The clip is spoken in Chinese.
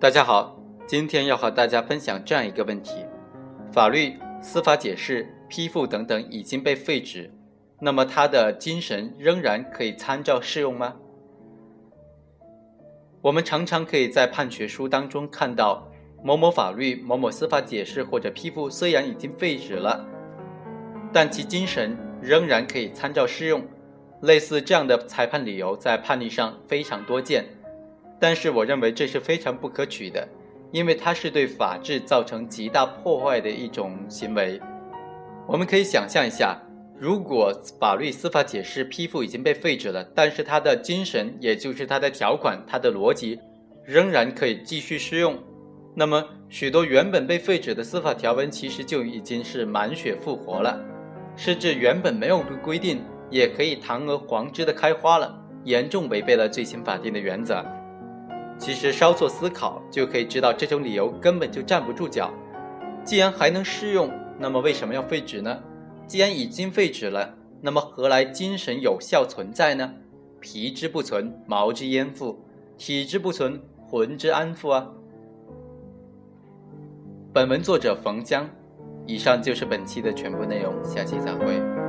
大家好，今天要和大家分享这样一个问题：法律、司法解释、批复等等已经被废止，那么它的精神仍然可以参照适用吗？我们常常可以在判决书当中看到某某法律、某某司法解释或者批复虽然已经废止了，但其精神仍然可以参照适用。类似这样的裁判理由在判例上非常多见。但是我认为这是非常不可取的，因为它是对法治造成极大破坏的一种行为。我们可以想象一下，如果法律、司法解释、批复已经被废止了，但是它的精神，也就是它的条款、它的逻辑，仍然可以继续适用，那么许多原本被废止的司法条文其实就已经是满血复活了，甚至原本没有的规定也可以堂而皇之的开花了，严重违背了最新法定的原则。其实稍作思考就可以知道，这种理由根本就站不住脚。既然还能适用，那么为什么要废止呢？既然已经废止了，那么何来精神有效存在呢？皮之不存，毛之焉附？体之不存，魂之安附啊？本文作者冯江。以上就是本期的全部内容，下期再会。